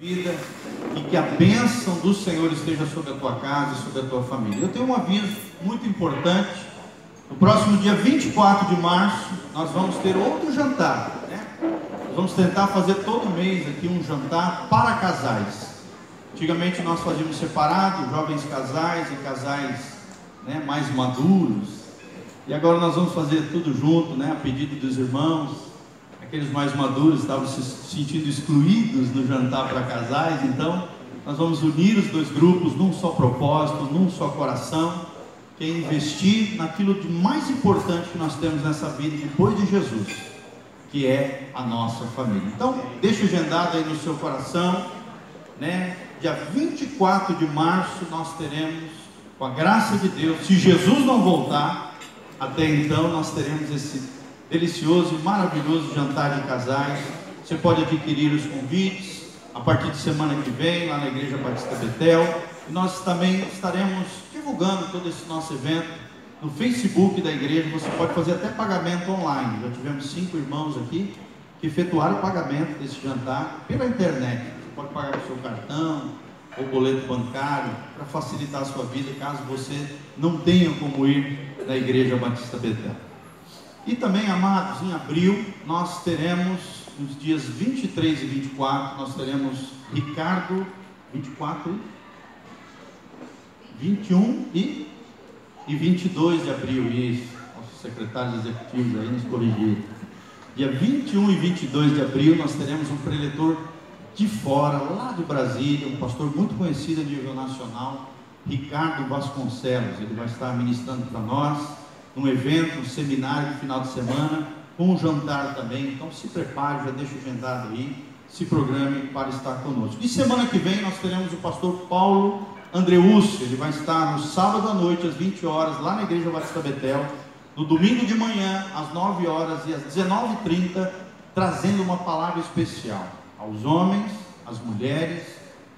vida e que a bênção do Senhor esteja sobre a tua casa e sobre a tua família. Eu tenho um aviso muito importante. No próximo dia 24 de março, nós vamos ter outro jantar. Né? Vamos tentar fazer todo mês aqui um jantar para casais. Antigamente nós fazíamos separado, jovens casais e casais né, mais maduros. E agora nós vamos fazer tudo junto, né, a pedido dos irmãos aqueles mais maduros estavam se sentindo excluídos no jantar para casais, então nós vamos unir os dois grupos num só propósito, num só coração, que é investir naquilo de mais importante que nós temos nessa vida depois de Jesus, que é a nossa família. Então, deixa agendado aí no seu coração, né? Dia 24 de março nós teremos, com a graça de Deus, se Jesus não voltar, até então nós teremos esse delicioso maravilhoso jantar de casais. Você pode adquirir os convites a partir de semana que vem, lá na Igreja Batista Betel. E nós também estaremos divulgando todo esse nosso evento no Facebook da igreja. Você pode fazer até pagamento online. Já tivemos cinco irmãos aqui que efetuaram o pagamento desse jantar pela internet. Você pode pagar com seu cartão ou boleto bancário para facilitar a sua vida, caso você não tenha como ir na Igreja Batista Betel. E também, amados, em abril nós teremos, nos dias 23 e 24, nós teremos Ricardo, 24, 21 e, e 22 de abril, isso, nossos secretários executivos aí nos corrigiram. Dia 21 e 22 de abril nós teremos um preletor de fora, lá de Brasília, um pastor muito conhecido a nível nacional, Ricardo Vasconcelos. Ele vai estar ministrando para nós um evento, um seminário de final de semana, um jantar também. Então se prepare, já deixa agendado aí, se programe para estar conosco. E semana que vem nós teremos o pastor Paulo Andreucci, ele vai estar no sábado à noite, às 20 horas, lá na Igreja Batista Betel, no domingo de manhã, às 9 horas e às 19h30, trazendo uma palavra especial aos homens, às mulheres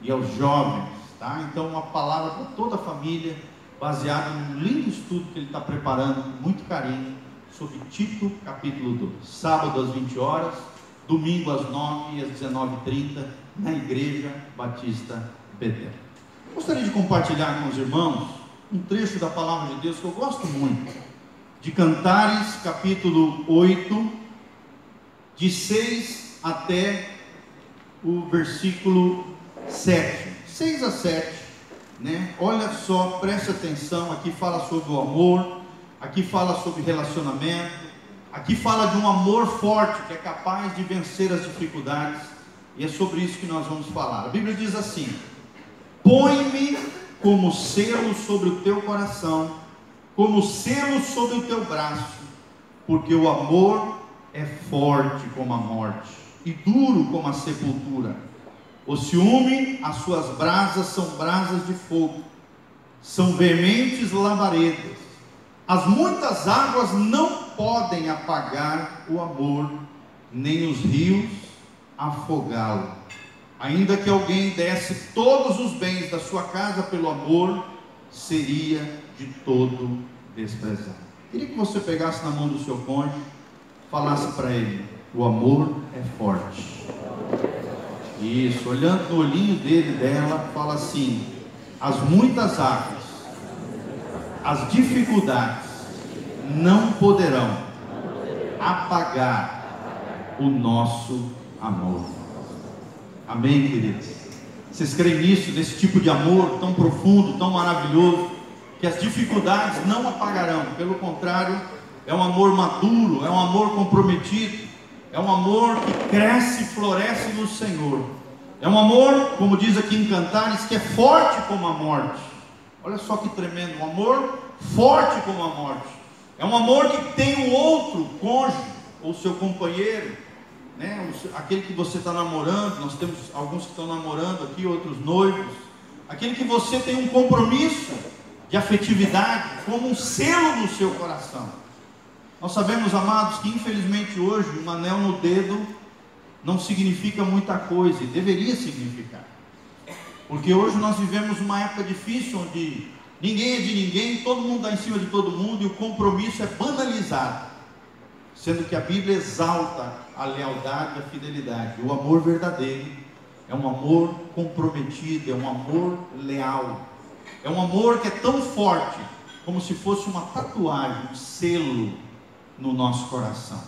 e aos jovens. Tá? Então, uma palavra para toda a família baseado num lindo estudo que ele está preparando com muito carinho sobre Tito, capítulo 2. Sábado às 20 horas, domingo às 9 e às 19h30, na Igreja Batista Betel. Gostaria de compartilhar com os irmãos um trecho da palavra de Deus que eu gosto muito, de Cantares, capítulo 8, de 6 até o versículo 7. 6 a 7 né? Olha só, preste atenção, aqui fala sobre o amor, aqui fala sobre relacionamento, aqui fala de um amor forte que é capaz de vencer as dificuldades, e é sobre isso que nós vamos falar. A Bíblia diz assim: Põe-me como selo sobre o teu coração, como selo sobre o teu braço, porque o amor é forte como a morte e duro como a sepultura o ciúme, as suas brasas são brasas de fogo, são veementes lavaredas. As muitas águas não podem apagar o amor, nem os rios afogá-lo. Ainda que alguém desse todos os bens da sua casa pelo amor, seria de todo desprezado. Queria que você pegasse na mão do seu cônjuge, falasse para ele: o amor é forte. Isso, olhando no olhinho dele, dela, fala assim: as muitas águas, as dificuldades não poderão apagar o nosso amor. Amém, queridos? Vocês creem nisso, nesse tipo de amor tão profundo, tão maravilhoso, que as dificuldades não apagarão, pelo contrário, é um amor maduro, é um amor comprometido, é um amor que cresce e floresce no Senhor. É um amor, como diz aqui em Cantares, que é forte como a morte. Olha só que tremendo, um amor forte como a morte. É um amor que tem o outro cônjuge, ou seu companheiro, né? aquele que você está namorando. Nós temos alguns que estão namorando aqui, outros noivos. Aquele que você tem um compromisso de afetividade, como um selo no seu coração. Nós sabemos, amados, que infelizmente hoje um anel no dedo não significa muita coisa, e deveria significar. Porque hoje nós vivemos uma época difícil onde ninguém é de ninguém, todo mundo está em cima de todo mundo e o compromisso é banalizado. Sendo que a Bíblia exalta a lealdade e a fidelidade, o amor verdadeiro É um amor comprometido, é um amor leal. É um amor que é tão forte como se fosse uma tatuagem, um selo no nosso coração.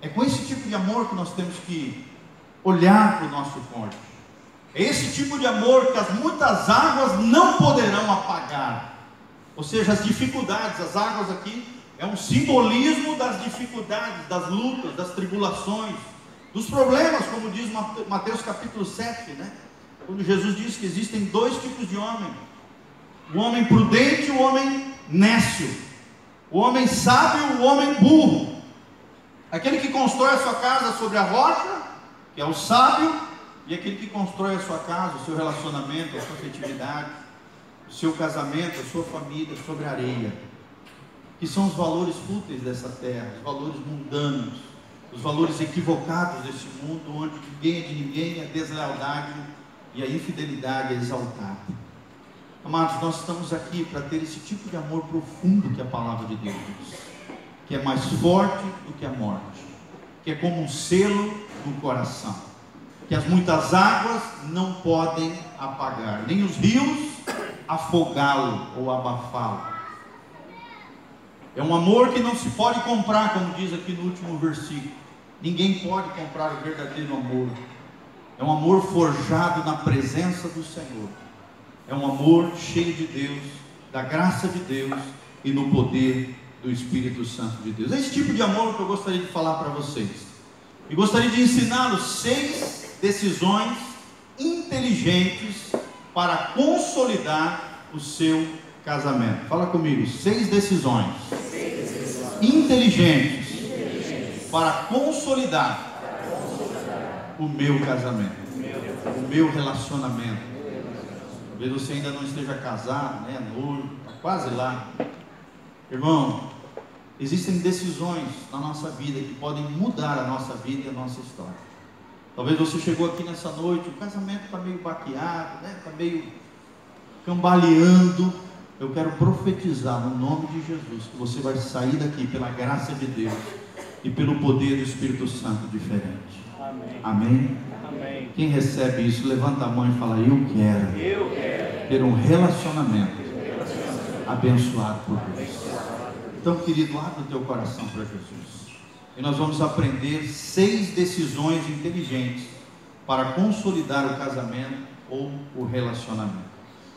É com esse tipo de amor que nós temos que olhar para o nosso cônjuge. É esse tipo de amor que as muitas águas não poderão apagar. Ou seja, as dificuldades, as águas aqui é um simbolismo das dificuldades, das lutas, das tribulações, dos problemas, como diz Mateus capítulo 7, né? Quando Jesus diz que existem dois tipos de homem: o homem prudente e o homem nécio, o homem sábio o homem burro. Aquele que constrói a sua casa sobre a rocha, que é o sábio, e aquele que constrói a sua casa, o seu relacionamento, a sua afetividade, o seu casamento, a sua família sobre a areia, que são os valores fúteis dessa terra, os valores mundanos, os valores equivocados desse mundo, onde ninguém é de ninguém, a deslealdade e a infidelidade é exaltada. Amados, nós estamos aqui para ter esse tipo de amor profundo que a palavra de Deus diz, que é mais forte do que a morte, que é como um selo no coração que as muitas águas não podem apagar, nem os rios afogá-lo ou abafá-lo. É um amor que não se pode comprar, como diz aqui no último versículo. Ninguém pode comprar o verdadeiro amor. É um amor forjado na presença do Senhor. É um amor cheio de Deus, da graça de Deus e no poder do Espírito Santo de Deus. É esse tipo de amor que eu gostaria de falar para vocês. E gostaria de ensiná-los seis decisões inteligentes para consolidar o seu casamento. Fala comigo, seis decisões. Inteligentes, para consolidar, o meu casamento, o meu relacionamento. Talvez você ainda não esteja casado, né, noivo, está quase lá. Irmão, existem decisões na nossa vida que podem mudar a nossa vida e a nossa história. Talvez você chegou aqui nessa noite, o casamento está meio baqueado, está né? Tá meio cambaleando. Eu quero profetizar no nome de Jesus que você vai sair daqui pela graça de Deus e pelo poder do Espírito Santo diferente. Amém. Amém? Quem recebe isso, levanta a mão e fala: Eu quero, Eu quero. ter um relacionamento, relacionamento. abençoado por Deus. Então, querido, abre o teu coração para Jesus. E nós vamos aprender seis decisões inteligentes para consolidar o casamento ou o relacionamento.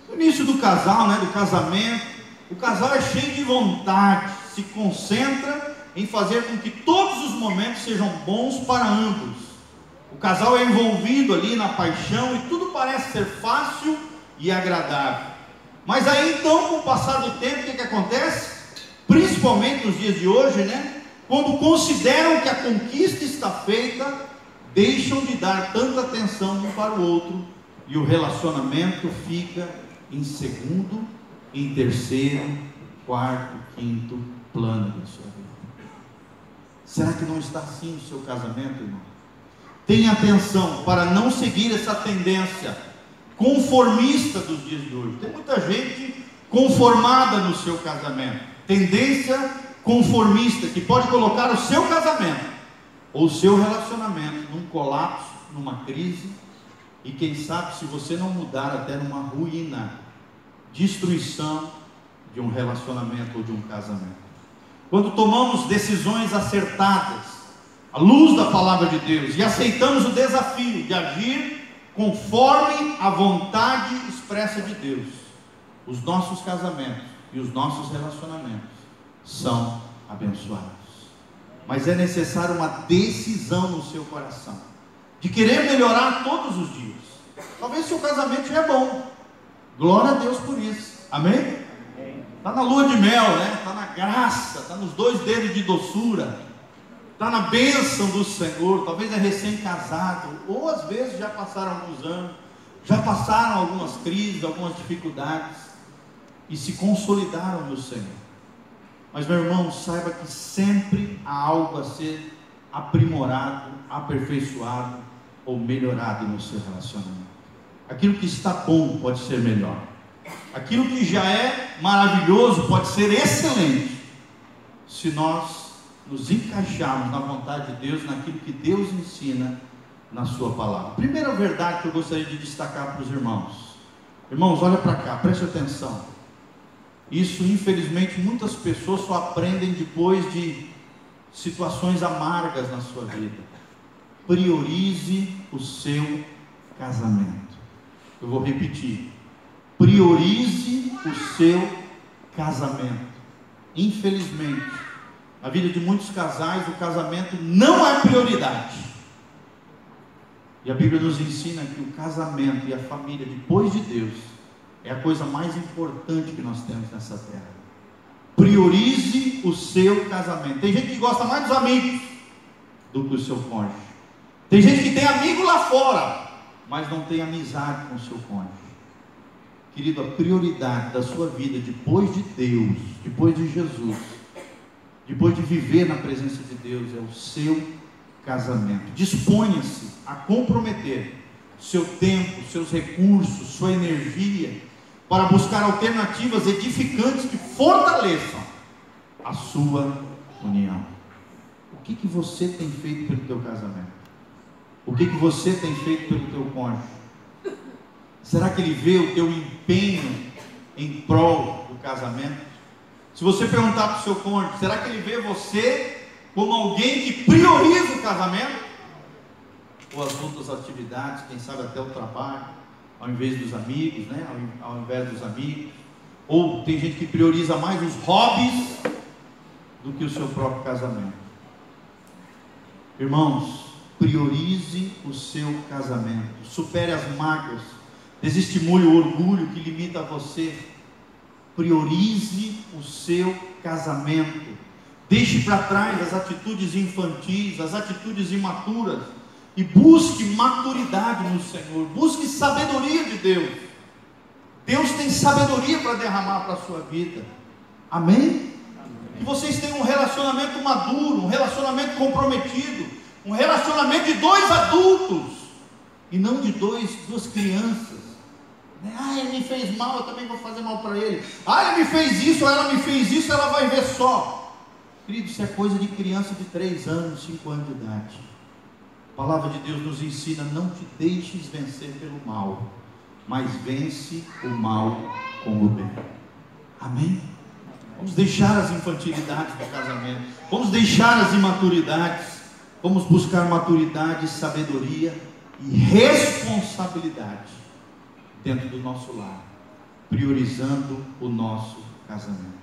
No início do casal, né, do casamento, o casal é cheio de vontade, se concentra em fazer com que todos os momentos sejam bons para ambos. O casal é envolvido ali na paixão e tudo parece ser fácil e agradável. Mas aí então, com o passar do tempo, o que, que acontece? Principalmente nos dias de hoje, né? Quando consideram que a conquista está feita, deixam de dar tanta atenção um para o outro e o relacionamento fica em segundo, em terceiro, quarto, quinto plano da sua vida. Será que não está assim no seu casamento, irmão? Tenha atenção para não seguir essa tendência conformista dos dias de hoje. Tem muita gente conformada no seu casamento. Tendência conformista que pode colocar o seu casamento ou o seu relacionamento num colapso, numa crise e quem sabe se você não mudar até numa ruína, destruição de um relacionamento ou de um casamento. Quando tomamos decisões acertadas, à luz da palavra de Deus, e aceitamos o desafio de agir conforme a vontade expressa de Deus, os nossos casamentos e os nossos relacionamentos são abençoados. Mas é necessário uma decisão no seu coração, de querer melhorar todos os dias. Talvez seu casamento já é bom, glória a Deus por isso, amém? Está na lua de mel, né? Está na graça, está nos dois dedos de doçura, está na bênção do Senhor. Talvez é recém-casado, ou às vezes já passaram alguns anos, já passaram algumas crises, algumas dificuldades e se consolidaram no Senhor. Mas, meu irmão, saiba que sempre há algo a ser aprimorado, aperfeiçoado ou melhorado no seu relacionamento. Aquilo que está bom pode ser melhor. Aquilo que já é maravilhoso pode ser excelente. Se nós nos encaixarmos na vontade de Deus, naquilo que Deus ensina na sua palavra. Primeira verdade que eu gostaria de destacar para os irmãos. Irmãos, olha para cá, preste atenção. Isso, infelizmente, muitas pessoas só aprendem depois de situações amargas na sua vida. Priorize o seu casamento. Eu vou repetir. Priorize o seu casamento. Infelizmente, na vida de muitos casais, o casamento não é prioridade. E a Bíblia nos ensina que o casamento e a família, depois de Deus, é a coisa mais importante que nós temos nessa terra. Priorize o seu casamento. Tem gente que gosta mais dos amigos do que o seu cônjuge. Tem gente que tem amigo lá fora, mas não tem amizade com o seu cônjuge. Querido, a prioridade da sua vida depois de Deus, depois de Jesus, depois de viver na presença de Deus, é o seu casamento. Disponha-se a comprometer seu tempo, seus recursos, sua energia para buscar alternativas edificantes que fortaleçam a sua união. O que, que você tem feito pelo teu casamento? O que, que você tem feito pelo teu cônjuge? Será que ele vê o teu empenho em prol do casamento? Se você perguntar para o seu cônjuge, será que ele vê você como alguém que prioriza o casamento? Ou as outras atividades, quem sabe até o trabalho? ao invés dos amigos, né? Ao, invés dos amigos. Ou tem gente que prioriza mais os hobbies do que o seu próprio casamento. Irmãos, priorize o seu casamento. Supere as mágoas. Desestimule o orgulho que limita você. Priorize o seu casamento. Deixe para trás as atitudes infantis, as atitudes imaturas e busque maturidade no Senhor, busque sabedoria de Deus. Deus tem sabedoria para derramar para a sua vida. Amém? Que vocês tenham um relacionamento maduro, um relacionamento comprometido, um relacionamento de dois adultos e não de dois, duas crianças. Né? Ah, ele me fez mal, eu também vou fazer mal para ele. Ah, ele me fez isso, ela me fez isso, ela vai ver só. Querido, isso é coisa de criança de 3 anos, 5 anos de idade. A palavra de Deus nos ensina: não te deixes vencer pelo mal, mas vence o mal com o bem. Amém? Vamos deixar as infantilidades do casamento, vamos deixar as imaturidades, vamos buscar maturidade, sabedoria e responsabilidade dentro do nosso lar, priorizando o nosso casamento.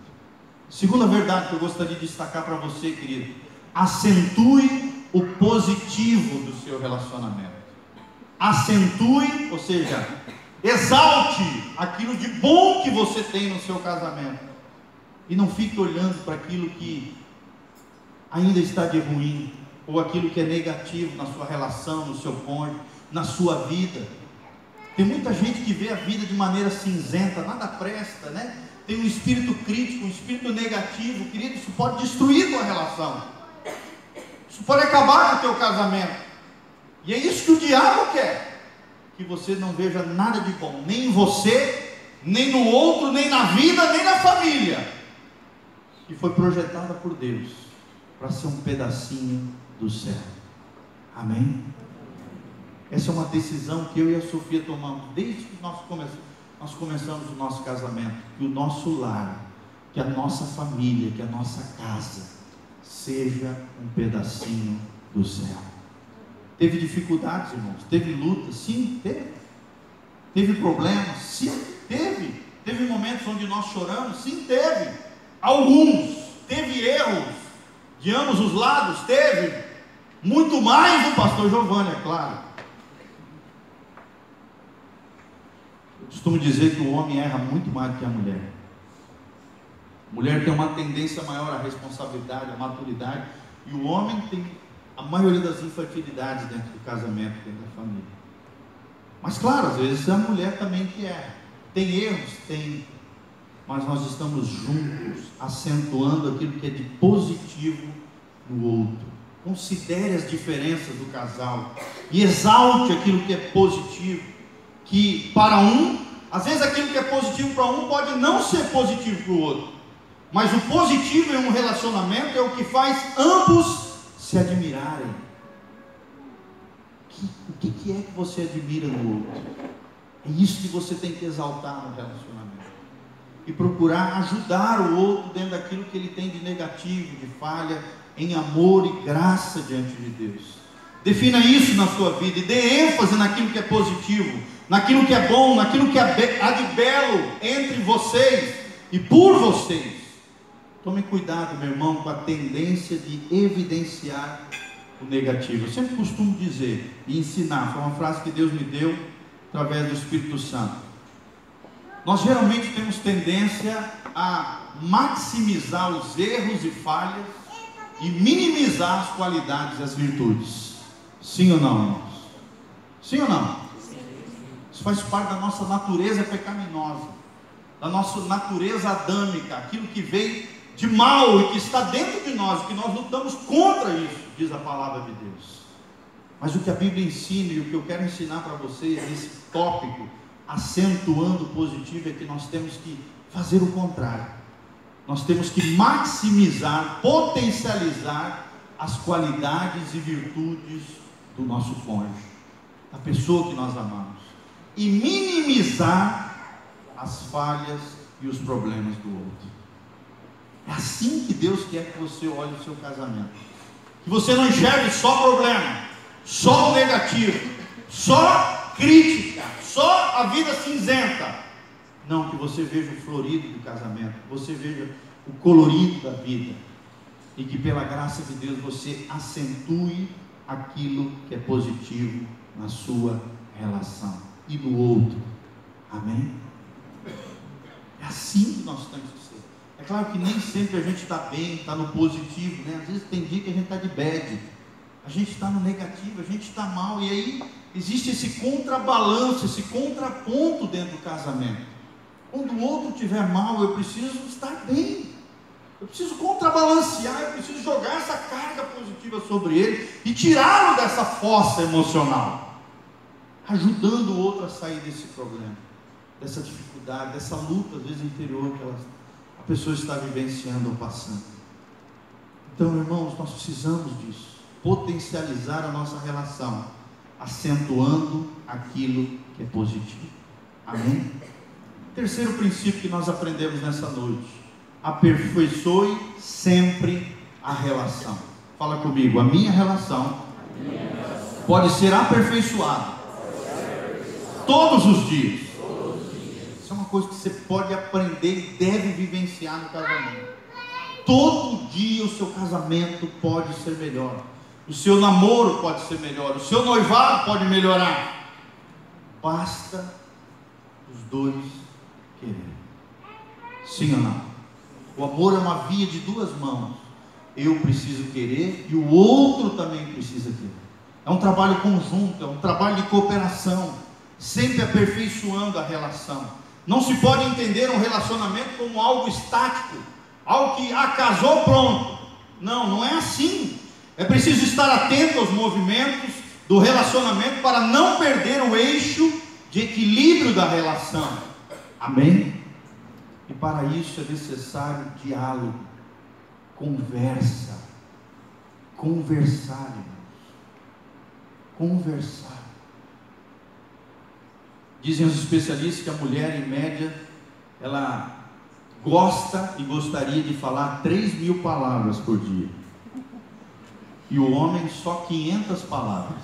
Segunda verdade que eu gostaria de destacar para você, querido: acentue o positivo do seu relacionamento. Acentue, ou seja, exalte aquilo de bom que você tem no seu casamento. E não fique olhando para aquilo que ainda está de ruim, ou aquilo que é negativo na sua relação, no seu cônjuge, na sua vida. Tem muita gente que vê a vida de maneira cinzenta, nada presta, né? Tem um espírito crítico, um espírito negativo, querido, isso pode destruir tua relação. Isso pode acabar com o teu casamento. E é isso que o diabo quer. Que você não veja nada de bom, nem em você, nem no outro, nem na vida, nem na família. Que foi projetada por Deus para ser um pedacinho do céu. Amém? Essa é uma decisão que eu e a Sofia tomamos desde que nós começamos, nós começamos o nosso casamento. Que o nosso lar, que a nossa família, que a nossa casa seja um pedacinho do céu. Teve dificuldades, irmãos? Teve lutas? Sim, teve. Teve problemas? Sim, teve. Teve momentos onde nós choramos? Sim, teve. Alguns. Teve erros de ambos os lados? Teve. Muito mais do pastor Giovanni, é claro. Costumo dizer que o homem erra muito mais do que a mulher. Mulher tem uma tendência maior à responsabilidade, à maturidade, e o homem tem a maioria das infantilidades dentro do casamento, dentro da família. Mas claro, às vezes é a mulher também que é. Tem erros, tem. Mas nós estamos juntos, acentuando aquilo que é de positivo no outro. Considere as diferenças do casal e exalte aquilo que é positivo. Que para um, às vezes aquilo que é positivo para um pode não ser positivo para o outro. Mas o positivo em um relacionamento é o que faz ambos se admirarem. o que, que é que você admira no outro. É isso que você tem que exaltar no relacionamento. E procurar ajudar o outro dentro daquilo que ele tem de negativo, de falha, em amor e graça diante de Deus. Defina isso na sua vida e dê ênfase naquilo que é positivo, naquilo que é bom, naquilo que há de belo entre vocês e por vocês. Tome cuidado, meu irmão, com a tendência de evidenciar o negativo. Eu sempre costumo dizer e ensinar, foi uma frase que Deus me deu através do Espírito Santo. Nós geralmente temos tendência a maximizar os erros e falhas e minimizar as qualidades e as virtudes. Sim ou não, irmãos? Sim ou não? Faz parte da nossa natureza pecaminosa, da nossa natureza adâmica, aquilo que veio de mal e que está dentro de nós, que nós lutamos contra isso, diz a palavra de Deus. Mas o que a Bíblia ensina e o que eu quero ensinar para vocês nesse tópico, acentuando o positivo, é que nós temos que fazer o contrário. Nós temos que maximizar, potencializar as qualidades e virtudes do nosso cônjuge, da pessoa que nós amamos, e minimizar as falhas e os problemas do outro. É assim que Deus quer que você olhe o seu casamento. Que você não enxergue só problema, só o negativo, só crítica, só a vida cinzenta. Não, que você veja o florido do casamento, que você veja o colorido da vida. E que pela graça de Deus você acentue aquilo que é positivo na sua relação e no outro. Amém? É assim que nós temos que ser. É claro que nem sempre a gente está bem, está no positivo, né? Às vezes tem dia que a gente está de bad, a gente está no negativo, a gente está mal, e aí existe esse contrabalanço, esse contraponto dentro do casamento. Quando o outro estiver mal, eu preciso estar bem. Eu preciso contrabalancear, eu preciso jogar essa carga positiva sobre ele e tirá-lo dessa fossa emocional, ajudando o outro a sair desse problema, dessa dificuldade, dessa luta, às vezes interior que ela, a pessoa está vivenciando ou passando. Então, irmãos, nós precisamos disso, potencializar a nossa relação, acentuando aquilo que é positivo. Amém? Terceiro princípio que nós aprendemos nessa noite aperfeiçoe sempre a relação. Fala comigo, a minha relação, pode ser aperfeiçoada todos os dias. Isso é uma coisa que você pode aprender e deve vivenciar no casamento. Todo dia o seu casamento pode ser melhor. O seu namoro pode ser melhor. O seu noivado pode melhorar. Basta os dois quererem. Sim ou não? O amor é uma via de duas mãos. Eu preciso querer e o outro também precisa querer. É um trabalho conjunto, é um trabalho de cooperação, sempre aperfeiçoando a relação. Não se pode entender um relacionamento como algo estático, algo que ah, casou pronto. Não, não é assim. É preciso estar atento aos movimentos do relacionamento para não perder o eixo de equilíbrio da relação. Amém? E para isso é necessário diálogo, conversa, conversar. Conversar. Dizem os especialistas que a mulher, em média, ela gosta e gostaria de falar 3 mil palavras por dia. E o homem só 500 palavras.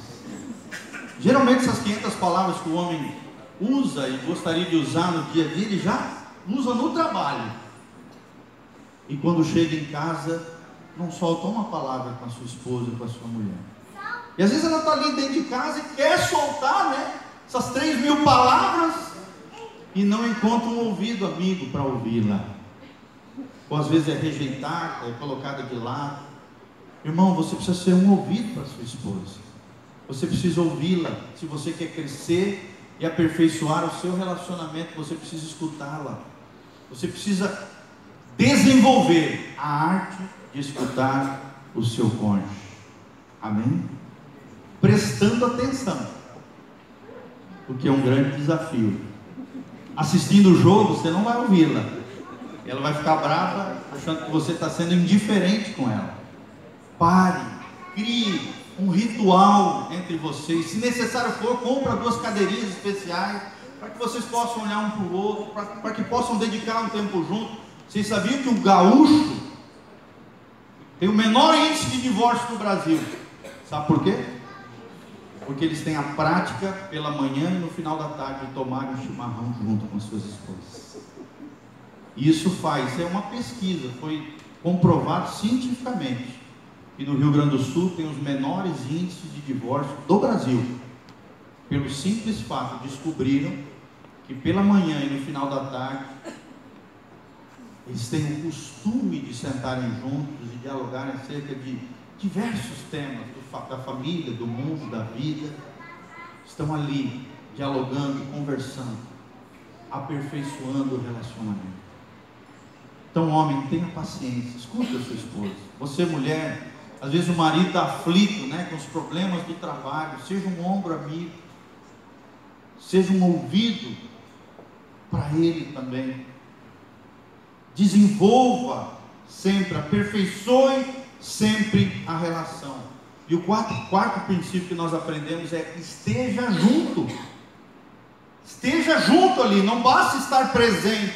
Geralmente essas 500 palavras que o homem usa e gostaria de usar no dia a dia, ele já usa no trabalho. E quando chega em casa, não solta uma palavra com a sua esposa, com a sua mulher. E às vezes ela está ali dentro de casa e quer soltar, né? Essas três mil palavras e não encontra um ouvido amigo para ouvi-la. Ou às vezes é rejeitada, é colocada de lado. Irmão, você precisa ser um ouvido para sua esposa. Você precisa ouvi-la. Se você quer crescer e aperfeiçoar o seu relacionamento, você precisa escutá-la. Você precisa desenvolver a arte de escutar o seu cônjuge. Amém? Prestando atenção. Porque é um grande desafio. Assistindo o jogo, você não vai ouvi-la. Ela vai ficar brava, achando que você está sendo indiferente com ela. Pare, crie um ritual entre vocês. Se necessário for, compra duas cadeirinhas especiais para que vocês possam olhar um para o outro, para que possam dedicar um tempo junto. Vocês sabiam que o gaúcho tem o menor índice de divórcio no Brasil? Sabe por quê? Porque eles têm a prática pela manhã e no final da tarde de tomar um chimarrão junto com as suas esposas. Isso faz, é uma pesquisa, foi comprovado cientificamente que no Rio Grande do Sul tem os menores índices de divórcio do Brasil. Pelo simples fato, descobriram que pela manhã e no final da tarde eles têm o costume de sentarem juntos e dialogarem acerca de diversos temas da família, do mundo, da vida. Estão ali dialogando, conversando, aperfeiçoando o relacionamento. Então, homem, tenha paciência, escuta a sua esposa. Você, mulher, às vezes o marido está aflito né, com os problemas do trabalho. Seja um ombro amigo. Seja um ouvido para ele também. Desenvolva sempre, aperfeiçoe sempre a relação. E o quarto, quarto princípio que nós aprendemos é esteja junto. Esteja junto ali, não basta estar presente,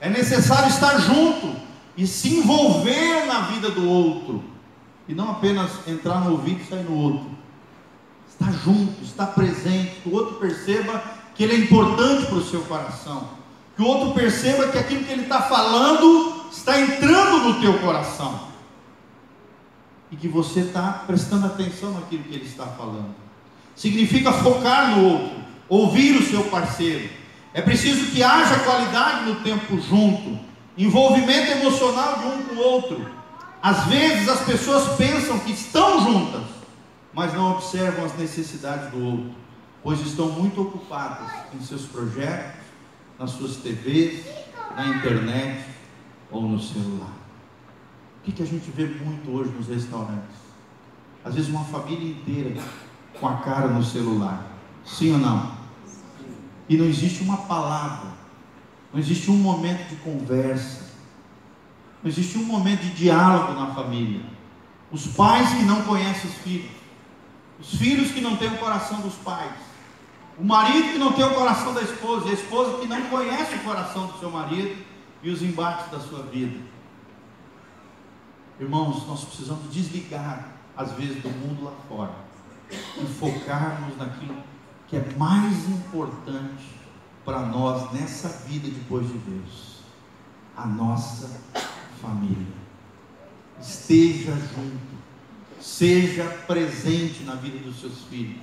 é necessário estar junto e se envolver na vida do outro e não apenas entrar no ouvido e sair no outro. Está junto, está presente, que o outro perceba que ele é importante para o seu coração, que o outro perceba que aquilo que ele está falando está entrando no teu coração e que você está prestando atenção naquilo que ele está falando. Significa focar no outro, ouvir o seu parceiro. É preciso que haja qualidade no tempo junto, envolvimento emocional de um com o outro. Às vezes as pessoas pensam que estão juntas, mas não observam as necessidades do outro, pois estão muito ocupadas em seus projetos, nas suas TVs, na internet ou no celular. O que, a gente vê muito hoje nos restaurantes? Às vezes uma família inteira com a cara no celular. Sim ou não? E não existe uma palavra, não existe um momento de conversa, não existe um momento de diálogo na família. Os pais que não conhecem os filhos. Os filhos que não têm o coração dos pais. O marido que não tem o coração da esposa. A esposa que não conhece o coração do seu marido e os embates da sua vida. Irmãos, nós precisamos desligar, às vezes, do mundo lá fora e focarmos naquilo que é mais importante para nós nessa vida depois de Deus: a nossa família. Esteja junto, seja presente na vida dos seus filhos,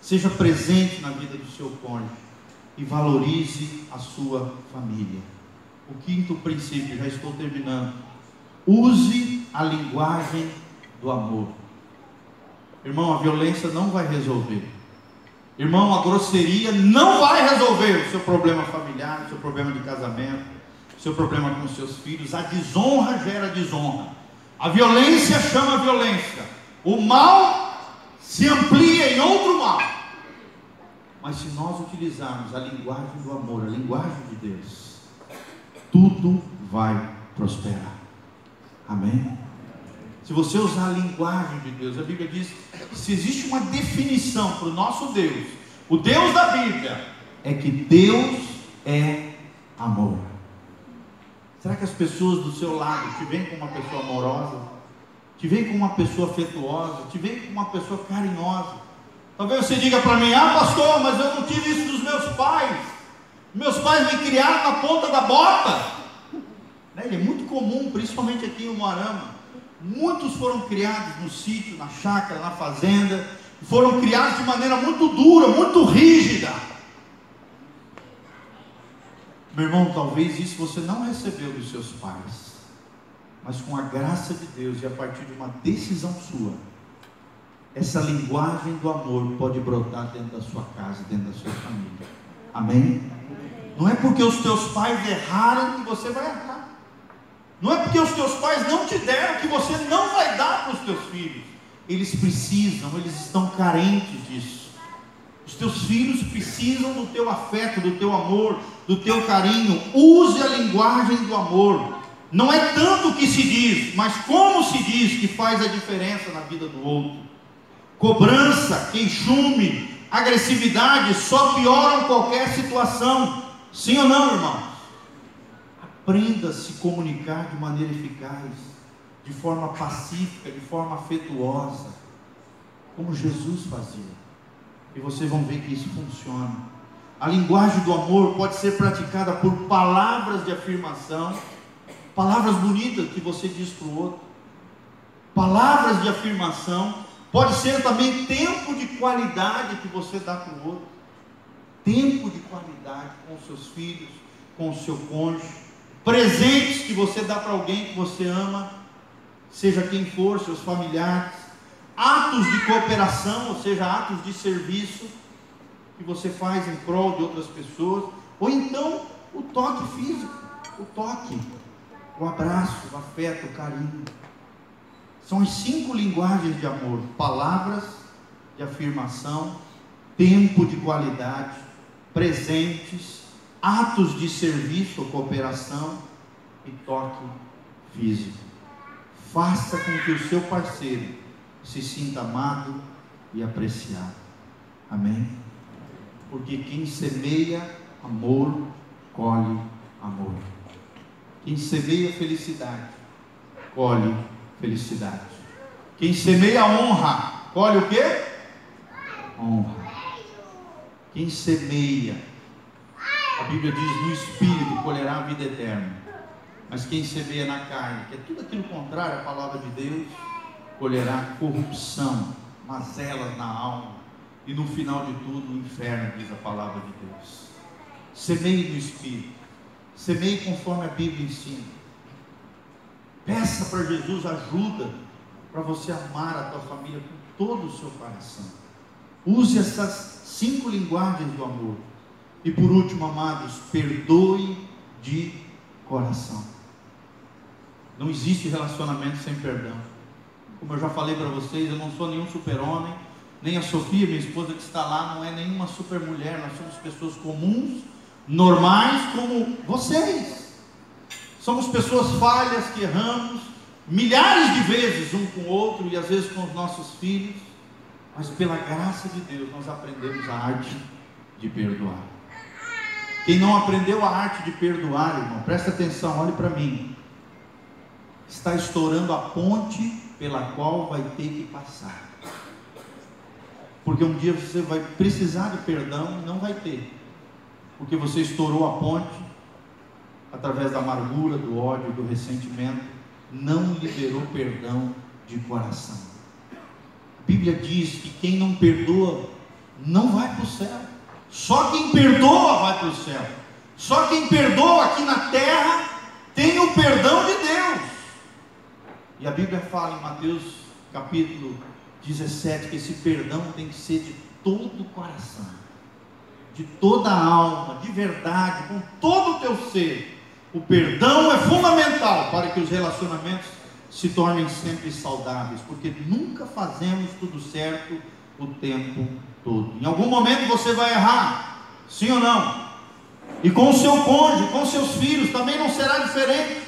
seja presente na vida do seu cônjuge e valorize a sua família. O quinto princípio, já estou terminando. Use a linguagem do amor. Irmão, a violência não vai resolver. Irmão, a grosseria não vai resolver o seu problema familiar, o seu problema de casamento seu problema com seus filhos, a desonra gera desonra, a violência chama violência, o mal se amplia em outro mal. Mas se nós utilizarmos a linguagem do amor, a linguagem de Deus, tudo vai prosperar. Amém? Se você usar a linguagem de Deus, a Bíblia diz se existe uma definição para o nosso Deus, o Deus da Bíblia, é que Deus é amor. Será que as pessoas do seu lado te veem como uma pessoa amorosa? Te veem como uma pessoa afetuosa? Te veem como uma pessoa carinhosa? Talvez você diga para mim, ah pastor, mas eu não tive isso dos meus pais. Meus pais me criaram na ponta da bota. Né? é muito comum, principalmente aqui em Moarama. Muitos foram criados no sítio, na chácara, na fazenda. Foram criados de maneira muito dura, muito rígida. Meu irmão, talvez isso você não recebeu dos seus pais, mas com a graça de Deus e a partir de uma decisão sua, essa linguagem do amor pode brotar dentro da sua casa, dentro da sua família. Amém? Não é porque os teus pais erraram que você vai errar. Não é porque os teus pais não te deram que você não vai dar para os teus filhos. Eles precisam, eles estão carentes disso. Os teus filhos precisam do teu afeto, do teu amor, do teu carinho. Use a linguagem do amor. Não é tanto o que se diz, mas como se diz que faz a diferença na vida do outro. cobrança, queixume, agressividade só pioram qualquer situação. Sim ou não, irmãos? Aprenda a se comunicar de maneira eficaz, de forma pacífica, de forma afetuosa, como Jesus fazia. E vocês vão ver que isso funciona. A linguagem do amor pode ser praticada por palavras de afirmação, palavras bonitas que você diz para o outro, palavras de afirmação, pode ser também tempo de qualidade que você dá para o outro, tempo de qualidade com seus filhos, com o seu cônjuge, presentes que você dá para alguém que você ama, seja quem for, seus familiares, atos de cooperação, ou seja, atos de serviço que você faz em prol de outras pessoas, ou então o toque físico, o toque, o abraço, o afeto, o carinho. São as cinco linguagens de amor: palavras de afirmação, tempo de qualidade, presentes, atos de serviço cooperação e toque físico. Faça com que o seu parceiro se sinta amado e apreciado. Amém? Porque quem semeia amor, colhe amor. Quem semeia felicidade, colhe felicidade. Quem semeia honra, colhe o quê? Honra. Quem semeia, a Bíblia diz no espírito colherá a vida eterna. Mas quem semeia na carne, que é tudo aquilo contrário à palavra de Deus, colherá corrupção, mazelas na alma, e no final de tudo o inferno, diz a palavra de Deus. Semeie no Espírito, semeie conforme a Bíblia ensina. Peça para Jesus ajuda para você amar a tua família com todo o seu coração. Use essas cinco linguagens do amor. E por último, amados, perdoe de coração. Não existe relacionamento sem perdão. Como eu já falei para vocês, eu não sou nenhum super-homem, nem a Sofia, minha esposa que está lá, não é nenhuma super-mulher. Nós somos pessoas comuns, normais como vocês. Somos pessoas falhas que erramos milhares de vezes um com o outro e às vezes com os nossos filhos, mas pela graça de Deus nós aprendemos a arte de perdoar. Quem não aprendeu a arte de perdoar, irmão, presta atenção, olhe para mim. Está estourando a ponte pela qual vai ter que passar. Porque um dia você vai precisar de perdão e não vai ter. Porque você estourou a ponte através da amargura, do ódio, do ressentimento, não liberou perdão de coração. A Bíblia diz que quem não perdoa não vai para o céu. Só quem perdoa vai para o céu. Só quem perdoa aqui na terra tem o perdão de Deus. E a Bíblia fala em Mateus capítulo 17 que esse perdão tem que ser de todo o coração, de toda a alma, de verdade, com todo o teu ser. O perdão é fundamental para que os relacionamentos se tornem sempre saudáveis, porque nunca fazemos tudo certo o tempo todo. Em algum momento você vai errar, sim ou não? E com o seu cônjuge, com seus filhos, também não será diferente.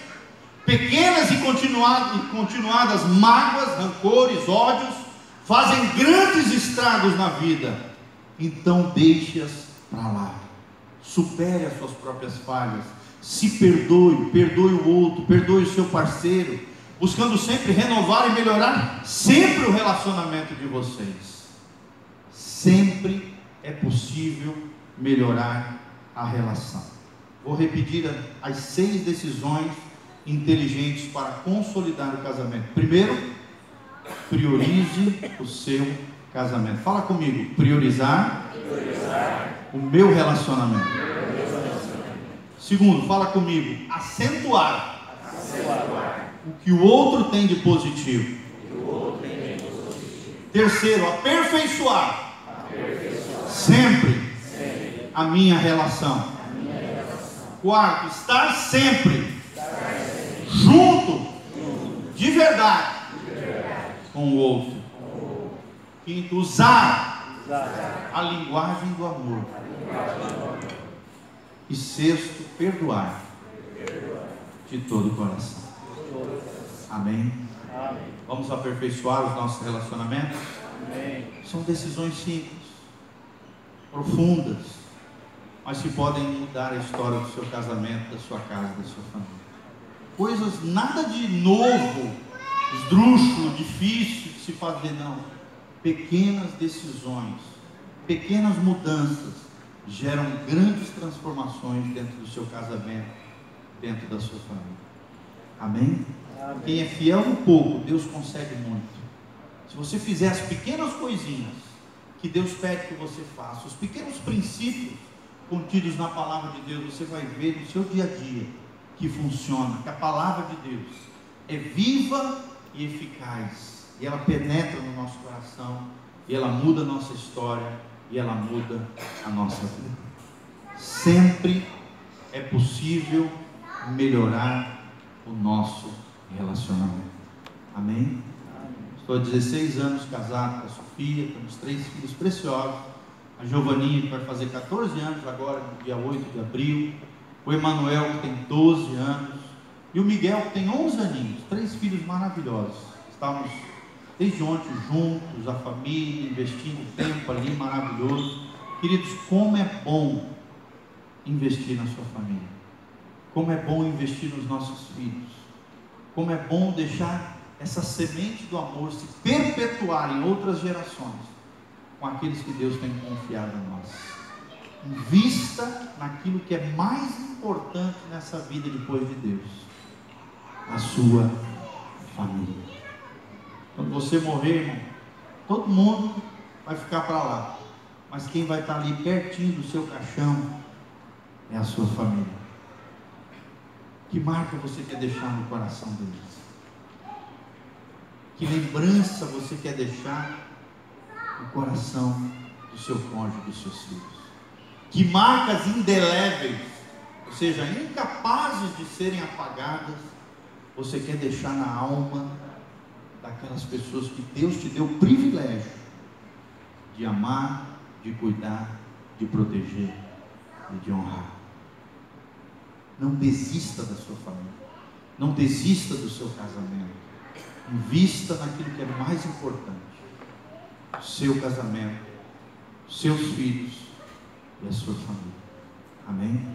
Pequenas e continuadas, mágoas, rancores, ódios, fazem grandes estragos na vida. Então deixe-as para lá. Supere as suas próprias falhas se perdoe, perdoe o outro, perdoe o seu parceiro, buscando sempre renovar e melhorar sempre o relacionamento de vocês. Sempre é possível melhorar a relação. Vou repetir as seis decisões inteligentes para consolidar o casamento. Primeiro, priorize o seu casamento. Fala comigo, priorizar, priorizar. o meu relacionamento. Segundo, fala comigo, acentuar, acentuar. o que o outro tem de positivo. Terceiro, aperfeiçoar, aperfeiçoar. Sempre, sempre, a minha relação. Quarto, estar sempre. Junto, de verdade, de verdade. Com, o outro. Quinto, usar. a linguagem do amor. E sexto, perdoar de todo o coração. Amém? Vamos aperfeiçoar os nossos relacionamentos? São decisões simples, profundas, mas que podem mudar a história do seu casamento, da sua casa, da sua família. Coisas nada de novo, esdrúxulo, difícil de se fazer, não. Pequenas decisões, pequenas mudanças geram grandes transformações dentro do seu casamento, dentro da sua família. Amém? Quem é fiel no pouco, Deus consegue muito. Se você fizer as pequenas coisinhas que Deus pede que você faça, os pequenos princípios contidos na palavra de Deus, você vai ver no seu dia a dia que funciona, que a palavra de Deus é viva e eficaz, e ela penetra no nosso coração, e ela muda a nossa história, e ela muda a nossa vida. Sempre é possível melhorar o nosso relacionamento. Amém? Estou há 16 anos casado com a Sofia, temos três filhos preciosos. A Giovaninha, que vai fazer 14 anos agora, no dia 8 de abril. O Emanuel, que tem 12 anos. E o Miguel, que tem 11 aninhos. Três filhos maravilhosos. Estamos desde ontem juntos, a família, investindo tempo ali, maravilhoso. Queridos, como é bom investir na sua família. Como é bom investir nos nossos filhos. Como é bom deixar essa semente do amor se perpetuar em outras gerações com aqueles que Deus tem confiado em nós. Invista naquilo que é mais importante nessa vida depois de Deus, a sua família. Quando você morrer, irmão, todo mundo vai ficar para lá, mas quem vai estar ali pertinho do seu caixão é a sua família. Que marca você quer deixar no coração deles? Que lembrança você quer deixar no coração do seu cônjuge, dos seus filhos? Que marcas indeléveis, ou seja, incapazes de serem apagadas, você quer deixar na alma daquelas pessoas que Deus te deu o privilégio de amar, de cuidar, de proteger e de honrar? Não desista da sua família. Não desista do seu casamento. Invista naquilo que é mais importante: seu casamento, seus filhos e a sua família. Amém?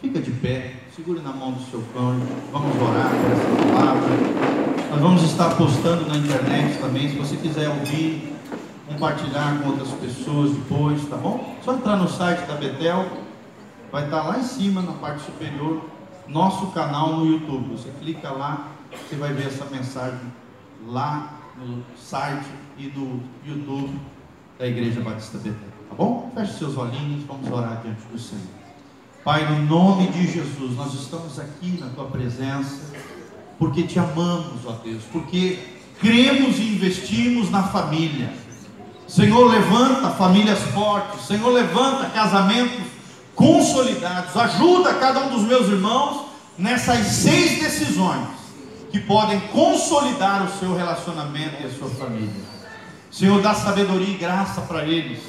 Fica de pé, segure na mão do seu cônjuge. Vamos orar por essa palavra. Nós vamos estar postando na internet também. Se você quiser ouvir, compartilhar com outras pessoas depois, tá bom? Só entrar no site da Betel vai estar lá em cima, na parte superior, nosso canal no YouTube. Você clica lá, você vai ver essa mensagem lá no site e no YouTube da Igreja Batista Betel. Tá bom? Feche seus olhinhos, vamos orar diante do Senhor. Pai, no nome de Jesus, nós estamos aqui na tua presença, porque te amamos, ó Deus, porque cremos e investimos na família. Senhor, levanta famílias fortes, Senhor, levanta casamentos consolidados. Ajuda cada um dos meus irmãos nessas seis decisões que podem consolidar o seu relacionamento e a sua família. Senhor, dá sabedoria e graça para eles,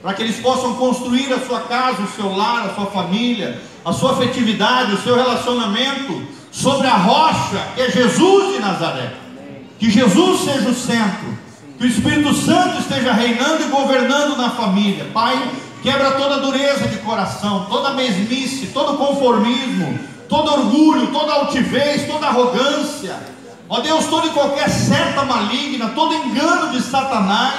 para que eles possam construir a sua casa, o seu lar, a sua família, a sua afetividade, o seu relacionamento sobre a rocha que é Jesus de Nazaré. Que Jesus seja o centro, que o Espírito Santo esteja reinando e governando na família. Pai, Quebra toda dureza de coração, toda mesmice, todo conformismo, todo orgulho, toda altivez, toda arrogância. Ó Deus, todo e qualquer seta maligna, todo engano de Satanás,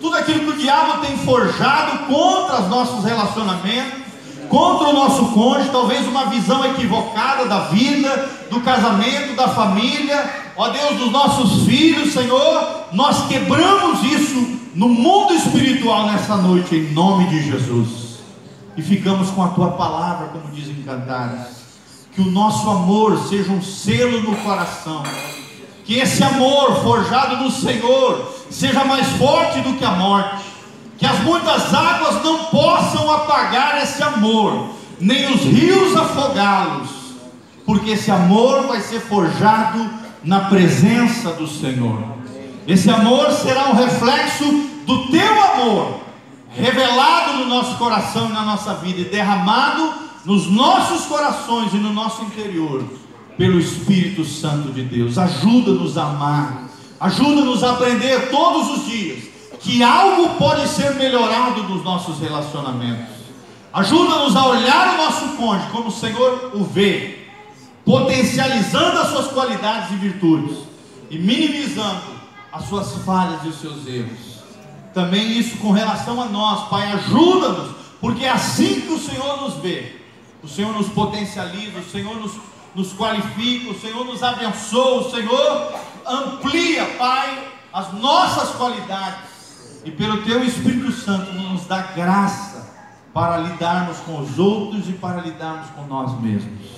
tudo aquilo que o diabo tem forjado contra os nossos relacionamentos, contra o nosso cônjuge, talvez uma visão equivocada da vida, do casamento, da família, ó Deus, dos nossos filhos, Senhor, nós quebramos isso no mundo espiritual nessa noite, em nome de Jesus. E ficamos com a tua palavra, como dizem cantares. Que o nosso amor seja um selo no coração. Que esse amor forjado no Senhor seja mais forte do que a morte. Que as muitas águas não possam apagar esse amor, nem os rios afogá-los. Porque esse amor vai ser forjado na presença do Senhor. Esse amor será um reflexo do teu amor, revelado no nosso coração e na nossa vida, e derramado nos nossos corações e no nosso interior, pelo Espírito Santo de Deus. Ajuda-nos a amar, ajuda-nos a aprender todos os dias que algo pode ser melhorado nos nossos relacionamentos. Ajuda-nos a olhar o nosso cônjuge como o Senhor o vê, potencializando as suas qualidades e virtudes e minimizando as suas falhas e os seus erros. Também isso com relação a nós, Pai, ajuda-nos, porque é assim que o Senhor nos vê. O Senhor nos potencializa, o Senhor nos, nos qualifica, o Senhor nos abençoa, o Senhor amplia, Pai, as nossas qualidades. E pelo Teu Espírito Santo nos dá graça para lidarmos com os outros e para lidarmos com nós mesmos.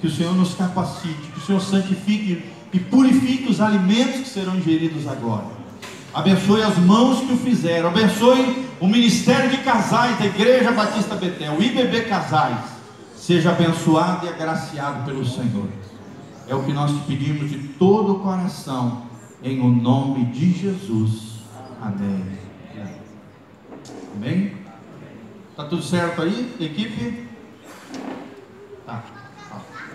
Que o Senhor nos capacite, que o Senhor santifique e purifique os alimentos que serão ingeridos agora abençoe as mãos que o fizeram, abençoe o ministério de casais da Igreja Batista Betel, o IBB Casais, seja abençoado e agraciado pelo Senhor. É o que nós te pedimos de todo o coração, em o nome de Jesus. Amém. Amém? Tá tudo certo aí, equipe? Tá.